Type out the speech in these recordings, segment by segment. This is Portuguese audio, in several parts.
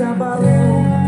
se abalam,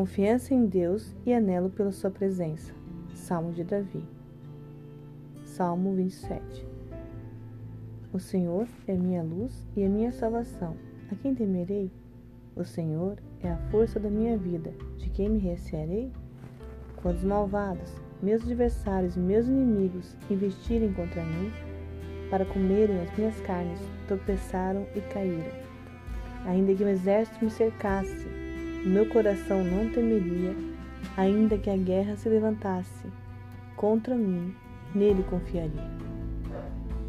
Confiança em Deus e anelo pela sua presença. Salmo de Davi. Salmo 27. O Senhor é minha luz e a minha salvação. A quem temerei? O Senhor é a força da minha vida. De quem me recearei? Quando os malvados, meus adversários e meus inimigos investirem contra mim, para comerem as minhas carnes, tropeçaram e caíram. Ainda que um exército me cercasse, meu coração não temeria, ainda que a guerra se levantasse contra mim, nele confiaria.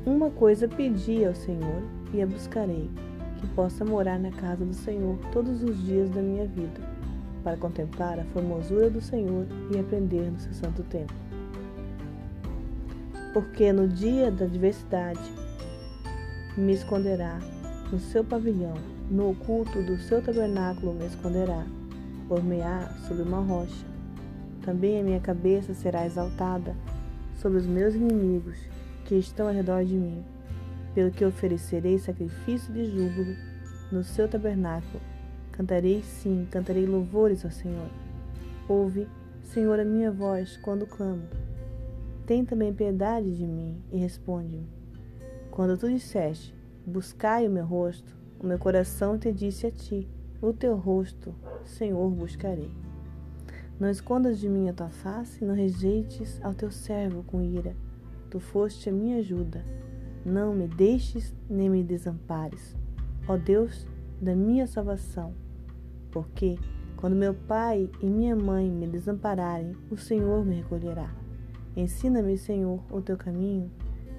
Uma coisa pedi ao Senhor e a buscarei, que possa morar na casa do Senhor todos os dias da minha vida, para contemplar a formosura do Senhor e aprender no seu santo templo. Porque no dia da adversidade me esconderá no seu pavilhão, no oculto do seu tabernáculo me esconderá, por-me-á sobre uma rocha. Também a minha cabeça será exaltada sobre os meus inimigos que estão ao redor de mim, pelo que oferecerei sacrifício de júbilo no seu tabernáculo. Cantarei sim, cantarei louvores ao Senhor. Ouve, Senhor, a minha voz quando clamo. Tem também piedade de mim e responde-me. Quando tu disseste, buscai o meu rosto, o meu coração te disse a ti, o teu rosto, Senhor, buscarei. Não escondas de mim a tua face, não rejeites ao teu servo com ira. Tu foste a minha ajuda. Não me deixes nem me desampares, ó Deus da minha salvação. Porque, quando meu pai e minha mãe me desampararem, o Senhor me recolherá. Ensina-me, Senhor, o teu caminho,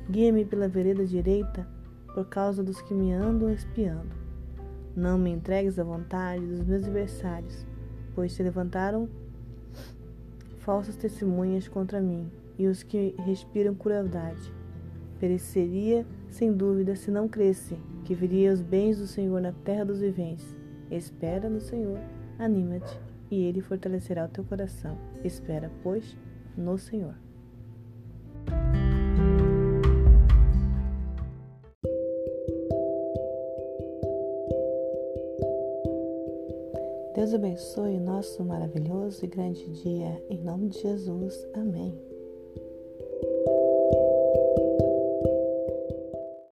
guia-me pela vereda direita, por causa dos que me andam espiando. Não me entregues à vontade dos meus adversários, pois se levantaram falsas testemunhas contra mim, e os que respiram crueldade. Pereceria, sem dúvida, se não cresce, que viria os bens do Senhor na terra dos viventes. Espera no Senhor, anima-te, e Ele fortalecerá o teu coração. Espera, pois, no Senhor. Deus abençoe o nosso maravilhoso e grande dia, em nome de Jesus. Amém.